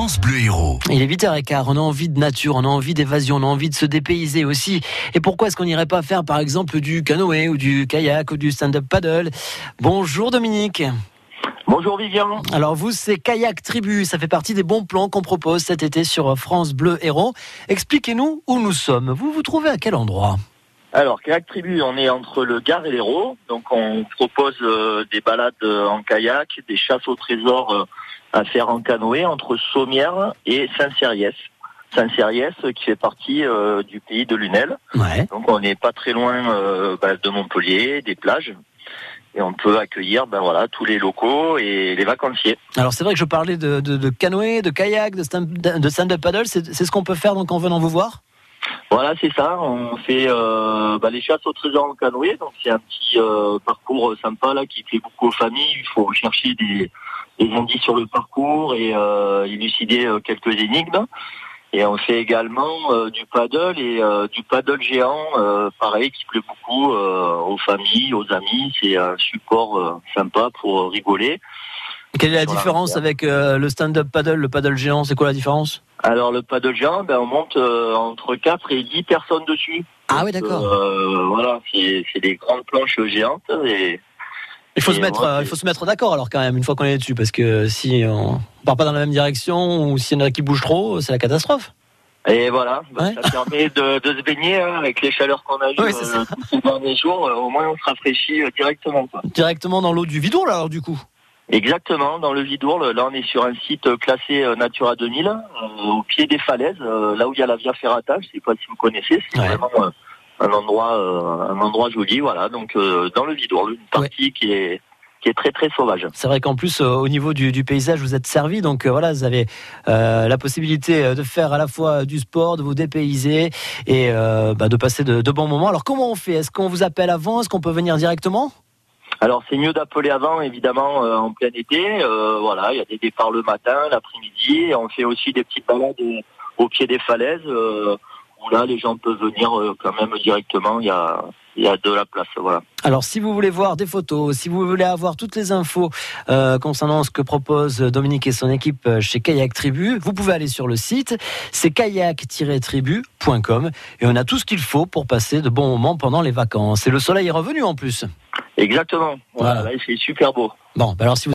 France Bleu Héros. Il est 8h15, on a envie de nature, on a envie d'évasion, on a envie de se dépayser aussi. Et pourquoi est-ce qu'on n'irait pas faire par exemple du canoë ou du kayak ou du stand-up paddle? Bonjour Dominique. Bonjour Vivian. Alors vous, c'est Kayak Tribu, ça fait partie des bons plans qu'on propose cet été sur France Bleu Héros. Expliquez-nous où nous sommes. Vous vous trouvez à quel endroit? Alors, Kayak Tribu, on est entre le Gard et l'Hérault. Donc, on propose euh, des balades euh, en kayak, des chasses au trésor euh, à faire en canoë entre Sommières et Saint-Cériès. Saint-Cériès qui fait partie euh, du pays de Lunel. Ouais. Donc, on n'est pas très loin euh, bah, de Montpellier, des plages. Et on peut accueillir ben voilà tous les locaux et les vacanciers. Alors c'est vrai que je parlais de, de, de canoë, de kayak, de stand- de stand-up paddle. C'est c'est ce qu'on peut faire donc en venant vous voir? Voilà, c'est ça. On fait euh, bah, les chasses au trésor en canoë. Donc c'est un petit euh, parcours sympa là qui plaît beaucoup aux familles. Il faut chercher des, indices sur le parcours et euh, élucider quelques énigmes. Et on fait également du paddle et du paddle géant, pareil, qui plaît beaucoup aux familles, aux amis. C'est un support sympa pour rigoler. Quelle est la différence avec euh, le stand-up paddle, le paddle géant C'est quoi la différence? Alors le paddle géant, ben, on monte euh, entre 4 et 10 personnes dessus. Ah oui, d'accord. euh, voilà, c'est des grandes planches géantes et Il faut et se mettre, il faut se mettre d'accord alors quand même une fois qu'on est dessus parce que si on part pas dans la même direction ou s'il y en a qui bougent trop, c'est la catastrophe. et voilà, Ouais. ça permet de, de se baigner hein, avec les chaleurs qu'on a eues ça. euh, ces derniers jours. euh, au moins, on se rafraîchit euh, directement. Quoi. Directement dans l'eau du Vidourle alors du coup. Exactement, dans le Vidourle. Là, on est sur un site classé euh, Natura 2000, euh, au pied des falaises, euh, là où il y a la Via Ferrata. Je sais pas si vous connaissez. C'est Ouais. vraiment euh, un endroit, un endroit joli. Voilà, donc euh, dans le Vidourle, une partie qui est qui est très très sauvage. C'est vrai qu'en plus, au niveau du, du paysage, vous êtes servi. Donc euh, voilà, vous avez euh, la possibilité de faire à la fois du sport, de vous dépayser et euh, bah, de passer de, de bons moments. Alors comment on fait? Est-ce qu'on vous appelle avant? Est-ce qu'on peut venir directement? Alors c'est mieux d'appeler avant, évidemment, euh, en plein été. Euh, voilà, il y a des départs le matin, l'après-midi. On fait aussi des petites balades au pied des falaises, euh, où là les gens peuvent venir quand même directement. Il y a, il y a de la place, voilà. Alors si vous voulez voir des photos, si vous voulez avoir toutes les infos concernant ce que propose Dominique et son équipe chez Kayak Tribu, vous pouvez aller sur le site, c'est kayak-tribu.com et on a tout ce qu'il faut pour passer de bons moments pendant les vacances. Et le soleil est revenu en plus. Exactement. Voilà, Voilà. là, c'est super beau. Bon, bah alors si vous